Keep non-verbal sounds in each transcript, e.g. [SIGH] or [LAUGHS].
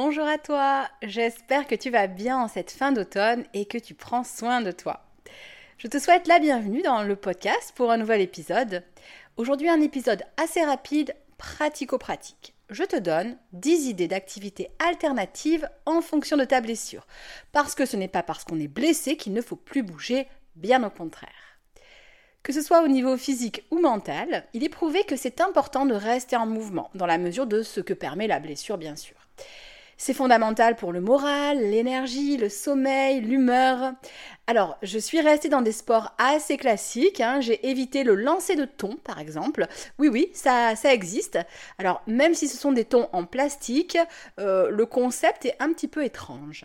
Bonjour à toi, j'espère que tu vas bien en cette fin d'automne et que tu prends soin de toi. Je te souhaite la bienvenue dans le podcast pour un nouvel épisode. Aujourd'hui un épisode assez rapide, pratico-pratique. Je te donne 10 idées d'activités alternatives en fonction de ta blessure. Parce que ce n'est pas parce qu'on est blessé qu'il ne faut plus bouger, bien au contraire. Que ce soit au niveau physique ou mental, il est prouvé que c'est important de rester en mouvement, dans la mesure de ce que permet la blessure bien sûr. C'est fondamental pour le moral, l'énergie, le sommeil, l'humeur. Alors, je suis restée dans des sports assez classiques. Hein. J'ai évité le lancer de thon, par exemple. Oui, oui, ça, ça existe. Alors, même si ce sont des thons en plastique, euh, le concept est un petit peu étrange.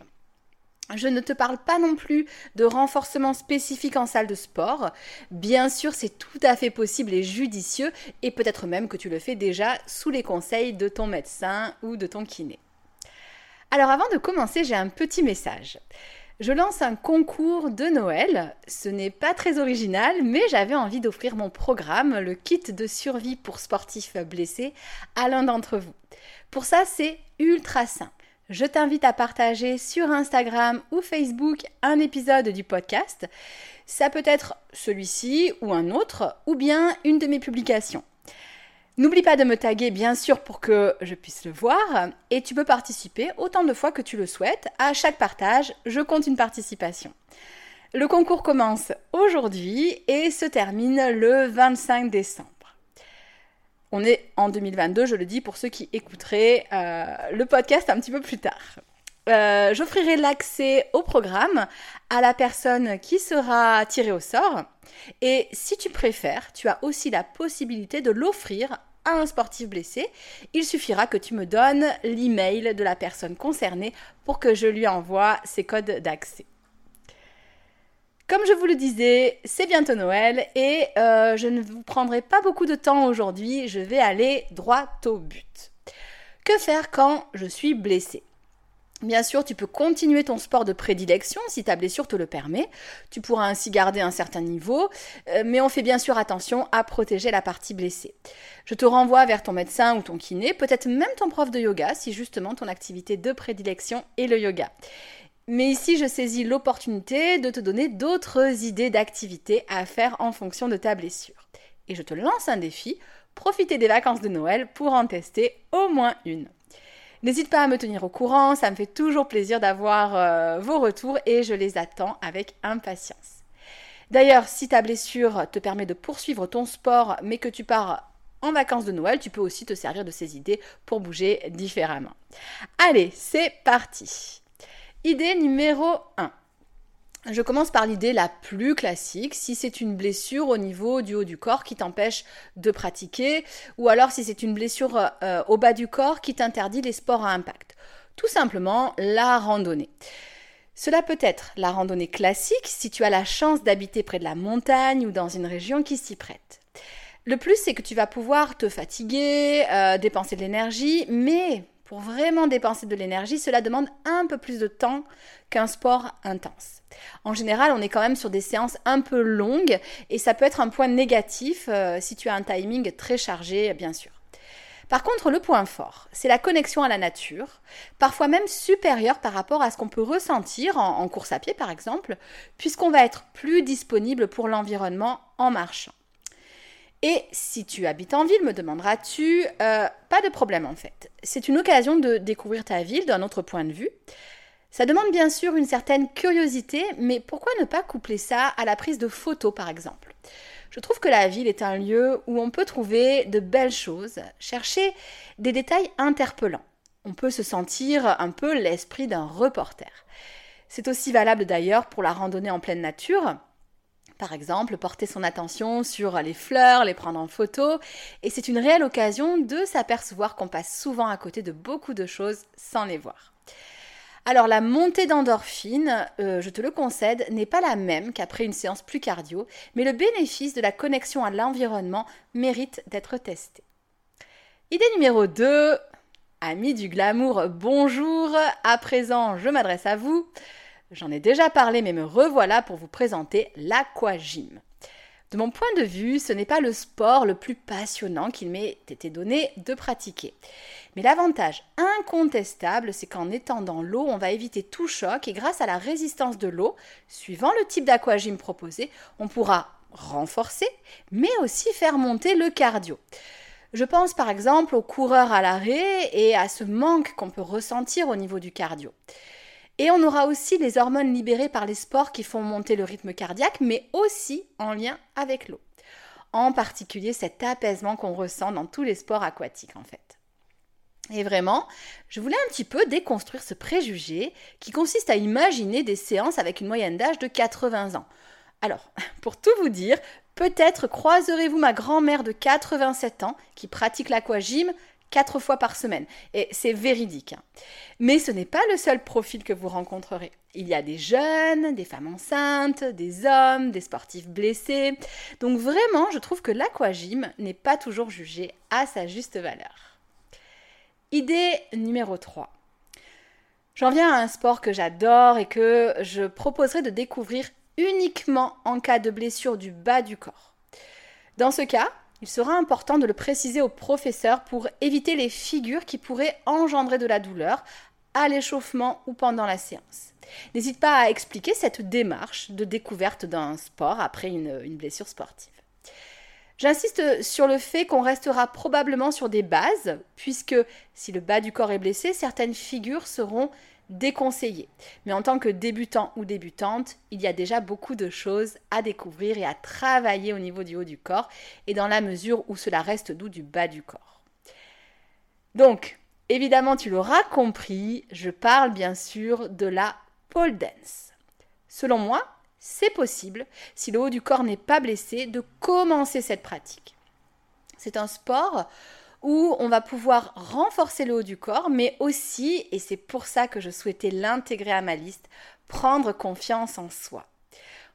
Je ne te parle pas non plus de renforcement spécifique en salle de sport. Bien sûr, c'est tout à fait possible et judicieux, et peut-être même que tu le fais déjà sous les conseils de ton médecin ou de ton kiné. Alors avant de commencer, j'ai un petit message. Je lance un concours de Noël. Ce n'est pas très original, mais j'avais envie d'offrir mon programme, le kit de survie pour sportifs blessés, à l'un d'entre vous. Pour ça, c'est ultra simple. Je t'invite à partager sur Instagram ou Facebook un épisode du podcast. Ça peut être celui-ci ou un autre, ou bien une de mes publications. N'oublie pas de me taguer bien sûr pour que je puisse le voir et tu peux participer autant de fois que tu le souhaites. À chaque partage, je compte une participation. Le concours commence aujourd'hui et se termine le 25 décembre. On est en 2022, je le dis pour ceux qui écouteraient euh, le podcast un petit peu plus tard. Euh, j'offrirai l'accès au programme à la personne qui sera tirée au sort. Et si tu préfères, tu as aussi la possibilité de l'offrir à un sportif blessé. Il suffira que tu me donnes l'email de la personne concernée pour que je lui envoie ses codes d'accès. Comme je vous le disais, c'est bientôt Noël et euh, je ne vous prendrai pas beaucoup de temps aujourd'hui, je vais aller droit au but. Que faire quand je suis blessée? Bien sûr, tu peux continuer ton sport de prédilection si ta blessure te le permet. Tu pourras ainsi garder un certain niveau, euh, mais on fait bien sûr attention à protéger la partie blessée. Je te renvoie vers ton médecin ou ton kiné, peut-être même ton prof de yoga si justement ton activité de prédilection est le yoga. Mais ici, je saisis l'opportunité de te donner d'autres idées d'activités à faire en fonction de ta blessure. Et je te lance un défi, profiter des vacances de Noël pour en tester au moins une. N'hésite pas à me tenir au courant, ça me fait toujours plaisir d'avoir euh, vos retours et je les attends avec impatience. D'ailleurs, si ta blessure te permet de poursuivre ton sport mais que tu pars en vacances de Noël, tu peux aussi te servir de ces idées pour bouger différemment. Allez, c'est parti. Idée numéro 1. Je commence par l'idée la plus classique, si c'est une blessure au niveau du haut du corps qui t'empêche de pratiquer, ou alors si c'est une blessure euh, au bas du corps qui t'interdit les sports à impact. Tout simplement la randonnée. Cela peut être la randonnée classique si tu as la chance d'habiter près de la montagne ou dans une région qui s'y prête. Le plus, c'est que tu vas pouvoir te fatiguer, euh, dépenser de l'énergie, mais pour vraiment dépenser de l'énergie, cela demande un peu plus de temps qu'un sport intense. En général, on est quand même sur des séances un peu longues et ça peut être un point négatif euh, si tu as un timing très chargé, bien sûr. Par contre, le point fort, c'est la connexion à la nature, parfois même supérieure par rapport à ce qu'on peut ressentir en course à pied, par exemple, puisqu'on va être plus disponible pour l'environnement en marchant. Et si tu habites en ville, me demanderas-tu, euh, pas de problème en fait. C'est une occasion de découvrir ta ville d'un autre point de vue. Ça demande bien sûr une certaine curiosité, mais pourquoi ne pas coupler ça à la prise de photos par exemple? Je trouve que la ville est un lieu où on peut trouver de belles choses, chercher des détails interpellants. On peut se sentir un peu l'esprit d'un reporter. C'est aussi valable d'ailleurs pour la randonnée en pleine nature. Par exemple, porter son attention sur les fleurs, les prendre en photo, et c'est une réelle occasion de s'apercevoir qu'on passe souvent à côté de beaucoup de choses sans les voir. Alors la montée d'endorphine, euh, je te le concède, n'est pas la même qu'après une séance plus cardio, mais le bénéfice de la connexion à l'environnement mérite d'être testé. Idée numéro 2, amis du glamour, bonjour, à présent je m'adresse à vous. J'en ai déjà parlé, mais me revoilà pour vous présenter l'aquagym. De mon point de vue, ce n'est pas le sport le plus passionnant qu'il m'ait été donné de pratiquer. Mais l'avantage incontestable, c'est qu'en étant dans l'eau, on va éviter tout choc et grâce à la résistance de l'eau, suivant le type d'aquagym proposé, on pourra renforcer, mais aussi faire monter le cardio. Je pense par exemple aux coureurs à l'arrêt et à ce manque qu'on peut ressentir au niveau du cardio. Et on aura aussi les hormones libérées par les sports qui font monter le rythme cardiaque, mais aussi en lien avec l'eau. En particulier cet apaisement qu'on ressent dans tous les sports aquatiques en fait. Et vraiment, je voulais un petit peu déconstruire ce préjugé qui consiste à imaginer des séances avec une moyenne d'âge de 80 ans. Alors, [LAUGHS] pour tout vous dire, peut-être croiserez-vous ma grand-mère de 87 ans qui pratique l'aquagym quatre fois par semaine. Et c'est véridique. Hein. Mais ce n'est pas le seul profil que vous rencontrerez. Il y a des jeunes, des femmes enceintes, des hommes, des sportifs blessés. Donc vraiment, je trouve que l'aquagym n'est pas toujours jugé à sa juste valeur. Idée numéro 3. J'en viens à un sport que j'adore et que je proposerai de découvrir uniquement en cas de blessure du bas du corps. Dans ce cas, il sera important de le préciser au professeur pour éviter les figures qui pourraient engendrer de la douleur à l'échauffement ou pendant la séance. N'hésite pas à expliquer cette démarche de découverte d'un sport après une, une blessure sportive. J'insiste sur le fait qu'on restera probablement sur des bases, puisque si le bas du corps est blessé, certaines figures seront déconseillé. Mais en tant que débutant ou débutante, il y a déjà beaucoup de choses à découvrir et à travailler au niveau du haut du corps et dans la mesure où cela reste doux du bas du corps. Donc, évidemment, tu l'auras compris, je parle bien sûr de la pole dance. Selon moi, c'est possible, si le haut du corps n'est pas blessé, de commencer cette pratique. C'est un sport où on va pouvoir renforcer le haut du corps, mais aussi, et c'est pour ça que je souhaitais l'intégrer à ma liste, prendre confiance en soi.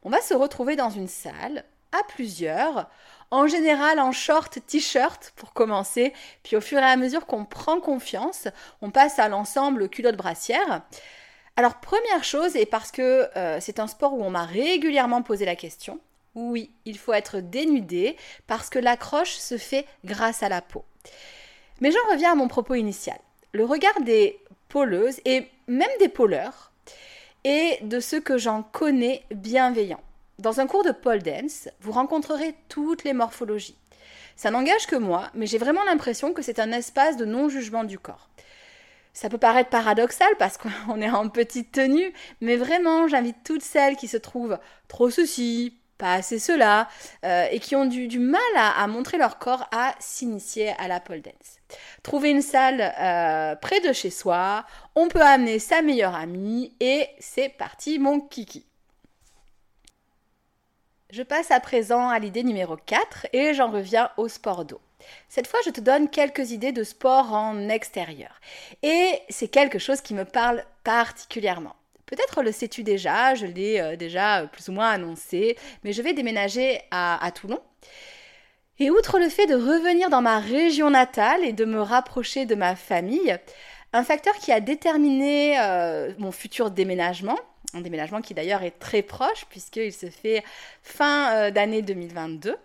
On va se retrouver dans une salle, à plusieurs, en général en short, t-shirt pour commencer, puis au fur et à mesure qu'on prend confiance, on passe à l'ensemble culotte brassière. Alors première chose, et parce que euh, c'est un sport où on m'a régulièrement posé la question, oui, il faut être dénudé parce que l'accroche se fait grâce à la peau. Mais j'en reviens à mon propos initial. Le regard des pôleuses et même des pôleurs et de ceux que j'en connais bienveillants. Dans un cours de pole dance, vous rencontrerez toutes les morphologies. Ça n'engage que moi, mais j'ai vraiment l'impression que c'est un espace de non-jugement du corps. Ça peut paraître paradoxal parce qu'on [LAUGHS] est en petite tenue, mais vraiment, j'invite toutes celles qui se trouvent trop ceci, pas assez cela, euh, et qui ont du, mal à, montrer leur corps à s'initier à la pole dance. Trouver une salle euh, près de chez soi, on peut amener sa meilleure amie et c'est parti mon kiki. Je passe à présent à l'idée numéro 4 et j'en reviens au sport d'eau. Cette fois, je te donne quelques idées de sport en extérieur. Et c'est quelque chose qui me parle particulièrement. Peut-être le sais-tu déjà, je l'ai euh, déjà euh, plus ou moins annoncé, mais je vais déménager à, Toulon. Et outre le fait de revenir dans ma région natale et de me rapprocher de ma famille, un facteur qui a déterminé euh, mon futur déménagement, un déménagement qui d'ailleurs est très proche puisqu'il se fait fin d'année 2022,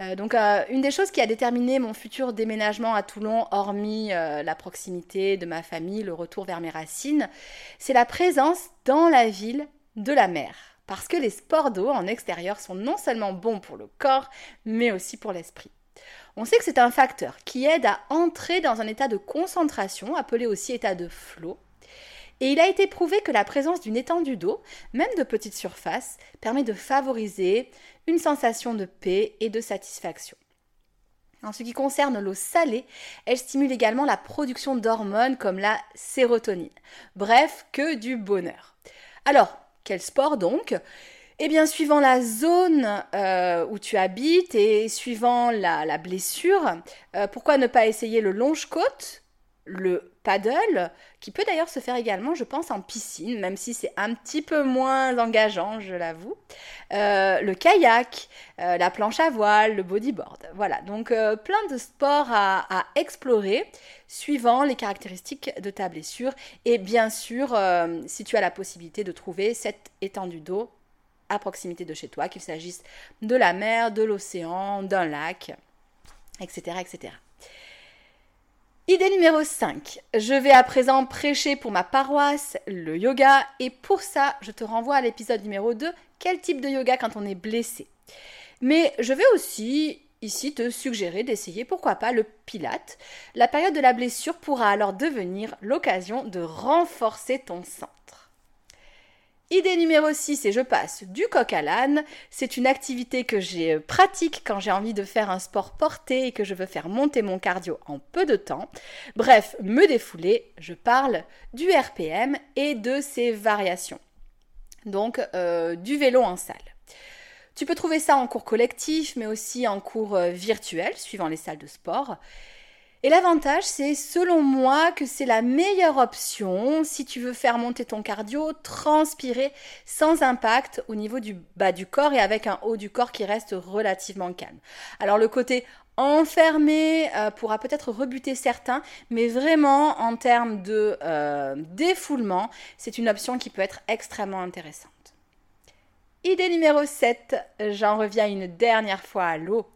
euh, donc, euh, une des choses qui a déterminé mon futur déménagement à Toulon, hormis euh, la proximité de ma famille, le retour vers mes racines, c'est la présence dans la ville de la mer. Parce que les sports d'eau en extérieur sont non seulement bons pour le corps, mais aussi pour l'esprit. On sait que c'est un facteur qui aide à entrer dans un état de concentration, appelé aussi état de flow. Et il a été prouvé que la présence d'une étendue d'eau, même de petite surface, permet de favoriser une sensation de paix et de satisfaction. En ce qui concerne l'eau salée, elle stimule également la production d'hormones comme la sérotonine. Bref, que du bonheur. Alors, quel sport donc? Eh bien, suivant la zone euh, où tu habites et suivant la, blessure, euh, pourquoi ne pas essayer le longe-côte le paddle, qui peut d'ailleurs se faire également, je pense, en piscine, même si c'est un petit peu moins engageant, je l'avoue. Euh, le kayak, la planche à voile, le bodyboard. Voilà, donc plein de sports à, à, explorer suivant les caractéristiques de ta blessure. Et bien sûr, si tu as la possibilité de trouver cette étendue d'eau à proximité de chez toi, qu'il s'agisse de la mer, de l'océan, d'un lac, etc. etc. Idée numéro 5. Je vais à présent prêcher pour ma paroisse le yoga et pour ça, je te renvoie à l'épisode numéro 2, quel type de yoga quand on est blessé? Mais je vais aussi ici te suggérer d'essayer pourquoi pas le pilate. La période de la blessure pourra alors devenir l'occasion de renforcer ton sang. Idée numéro 6, et je passe du coq à l'âne, c'est une activité que j'ai euh, pratique quand j'ai envie de faire un sport porté et que je veux faire monter mon cardio en peu de temps. Bref, me défouler, je parle du RPM et de ses variations. Donc euh, du vélo en salle. Tu peux trouver ça en cours collectif, mais aussi en cours euh, virtuel, suivant les salles de sport. Et l'avantage, c'est selon moi que c'est la meilleure option si tu veux faire monter ton cardio, transpirer sans impact au niveau du bas du corps et avec un haut du corps qui reste relativement calme. Alors le côté enfermé euh, pourra peut-être rebuter certains, mais vraiment en termes de euh, défoulement, c'est une option qui peut être extrêmement intéressante. Idée numéro 7, j'en reviens une dernière fois à l'eau.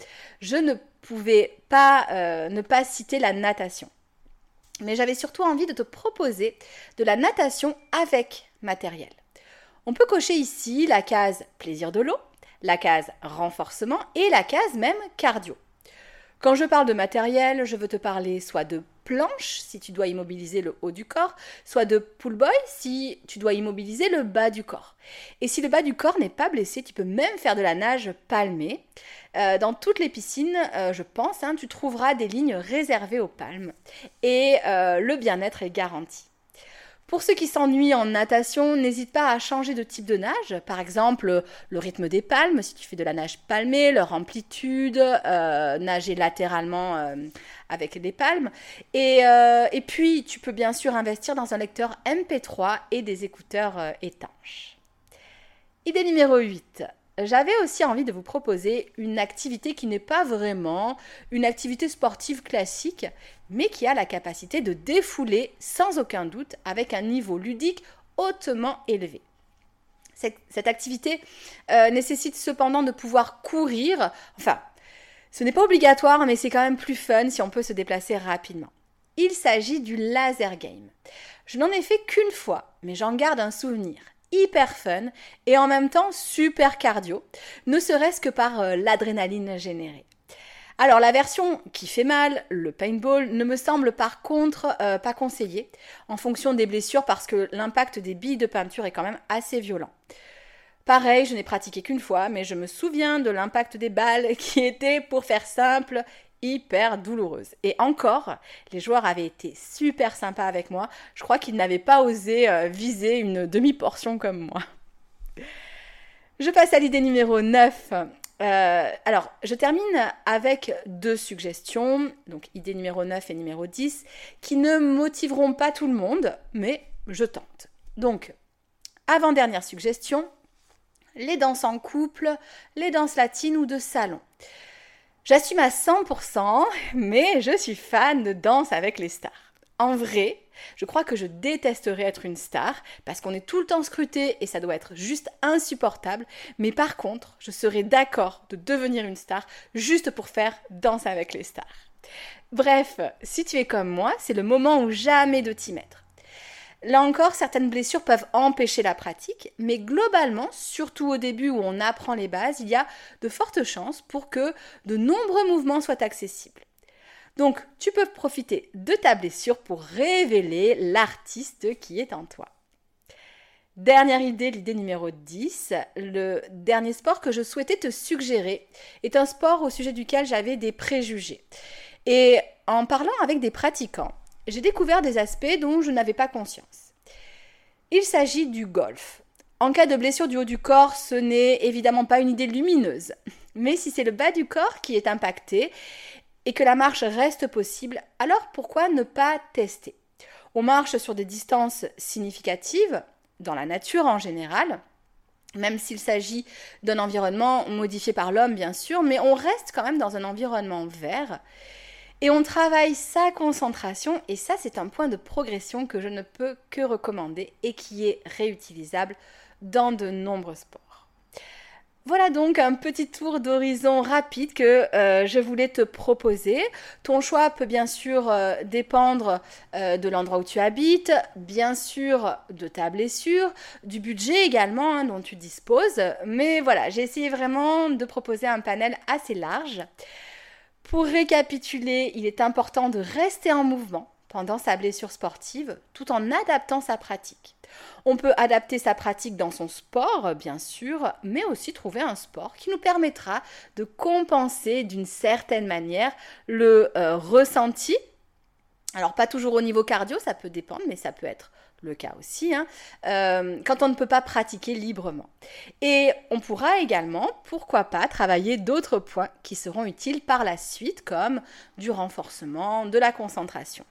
Je ne pouvais pas euh, ne pas citer la natation. Mais j'avais surtout envie de te proposer de la natation avec matériel. On peut cocher ici la case plaisir de l'eau, la case renforcement et la case même cardio. Quand je parle de matériel, je veux te parler soit de planche si tu dois immobiliser le haut du corps, soit de pull boy si tu dois immobiliser le bas du corps. Et si le bas du corps n'est pas blessé, tu peux même faire de la nage palmée. Euh, dans toutes les piscines, euh, je pense, hein, tu trouveras des lignes réservées aux palmes et euh, le bien-être est garanti. Pour ceux qui s'ennuient en natation, n'hésite pas à changer de type de nage. Par exemple, le rythme des palmes, si tu fais de la nage palmée, leur amplitude, euh, nager latéralement euh, avec des palmes. Et, euh, et, puis, tu peux bien sûr investir dans un lecteur MP3 et des écouteurs étanches. Idée numéro 8 j'avais aussi envie de vous proposer une activité qui n'est pas vraiment une activité sportive classique, mais qui a la capacité de défouler sans aucun doute avec un niveau ludique hautement élevé. Cette activité euh, nécessite cependant de pouvoir courir, enfin, ce n'est pas obligatoire, mais c'est quand même plus fun si on peut se déplacer rapidement. Il s'agit du laser game. Je n'en ai fait qu'une fois, mais j'en garde un souvenir hyper fun et en même temps super cardio, ne serait-ce que par euh, l'adrénaline générée. Alors la version qui fait mal, le paintball, ne me semble par contre euh, pas conseillé en fonction des blessures parce que l'impact des billes de peinture est quand même assez violent. Pareil, je n'ai pratiqué qu'une fois, mais je me souviens de l'impact des balles [LAUGHS] qui était, pour faire simple, hyper douloureuse. Et encore, les joueurs avaient été super sympas avec moi. Je crois qu'ils n'avaient pas osé euh, viser une demi-portion comme moi. Je passe à l'idée numéro 9. Euh, alors, je termine avec deux suggestions, donc idée numéro 9 et numéro 10, qui ne motiveront pas tout le monde, mais je tente. Donc, avant-dernière suggestion, les danses en couple, les danses latines ou de salon. J'assume à 100%, mais je suis fan de danse avec les stars. En vrai, je crois que je détesterais être une star parce qu'on est tout le temps scruté et ça doit être juste insupportable. Mais par contre, je serais d'accord de devenir une star juste pour faire danse avec les stars. Bref, si tu es comme moi, c'est le moment ou jamais de t'y mettre. Là encore, certaines blessures peuvent empêcher la pratique, mais globalement, surtout au début où on apprend les bases, il y a de fortes chances pour que de nombreux mouvements soient accessibles. Donc, tu peux profiter de ta blessure pour révéler l'artiste qui est en toi. Dernière idée, l'idée numéro 10. Le dernier sport que je souhaitais te suggérer est un sport au sujet duquel j'avais des préjugés. Et en parlant avec des pratiquants, j'ai découvert des aspects dont je n'avais pas conscience. Il s'agit du golf. En cas de blessure du haut du corps, ce n'est évidemment pas une idée lumineuse. Mais si c'est le bas du corps qui est impacté et que la marche reste possible, alors pourquoi ne pas tester? On marche sur des distances significatives, dans la nature en général, même s'il s'agit d'un environnement modifié par l'homme, bien sûr, mais on reste quand même dans un environnement vert. Et on travaille sa concentration, et ça c'est un point de progression que je ne peux que recommander et qui est réutilisable dans de nombreux sports. Voilà donc un petit tour d'horizon rapide que euh, je voulais te proposer. Ton choix peut bien sûr euh, dépendre euh, de l'endroit où tu habites, bien sûr de ta blessure, du budget également hein, dont tu disposes. Mais voilà, j'ai essayé vraiment de proposer un panel assez large. Pour récapituler, il est important de rester en mouvement pendant sa blessure sportive tout en adaptant sa pratique. On peut adapter sa pratique dans son sport, bien sûr, mais aussi trouver un sport qui nous permettra de compenser d'une certaine manière le euh, ressenti. Alors pas toujours au niveau cardio, ça peut dépendre, mais ça peut être le cas aussi, hein, euh, quand on ne peut pas pratiquer librement. Et on pourra également, pourquoi pas, travailler d'autres points qui seront utiles par la suite, comme du renforcement, de la concentration.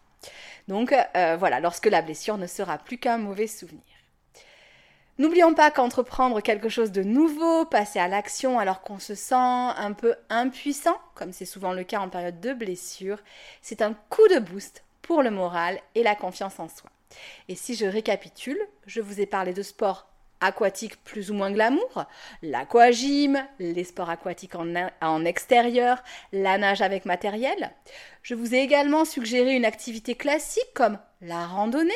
Donc euh, voilà, lorsque la blessure ne sera plus qu'un mauvais souvenir. N'oublions pas qu'entreprendre quelque chose de nouveau, passer à l'action alors qu'on se sent un peu impuissant, comme c'est souvent le cas en période de blessure, c'est un coup de boost pour le moral et la confiance en soi. Et si je récapitule, je vous ai parlé de sports aquatiques plus ou moins glamour, l'aquagym, les sports aquatiques en, extérieur, la nage avec matériel. Je vous ai également suggéré une activité classique comme la randonnée,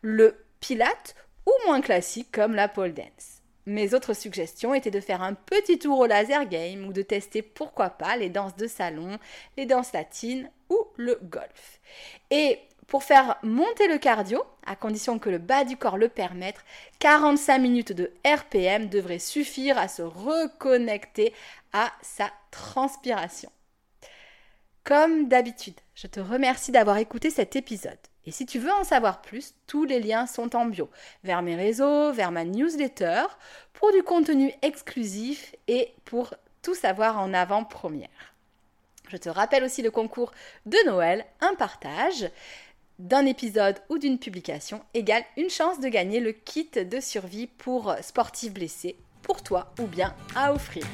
le pilate ou moins classique comme la pole dance. Mes autres suggestions étaient de faire un petit tour au laser game ou de tester pourquoi pas les danses de salon, les danses latines ou le golf. Et pour faire monter le cardio, à condition que le bas du corps le permette, 45 minutes de RPM devraient suffire à se reconnecter à sa transpiration. Comme d'habitude, je te remercie d'avoir écouté cet épisode. Et si tu veux en savoir plus, tous les liens sont en bio, vers mes réseaux, vers ma newsletter, pour du contenu exclusif et pour tout savoir en avant-première. Je te rappelle aussi le concours de Noël, un partage d'un épisode ou d'une publication égale une chance de gagner le kit de survie pour sportifs blessés, pour toi ou bien à offrir.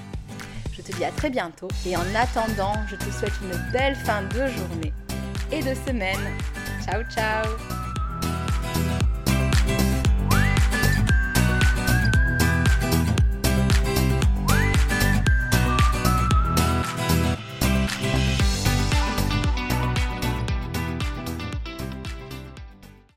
Je te dis à très bientôt et en attendant, je te souhaite une belle fin de journée et de semaine. Ciao ciao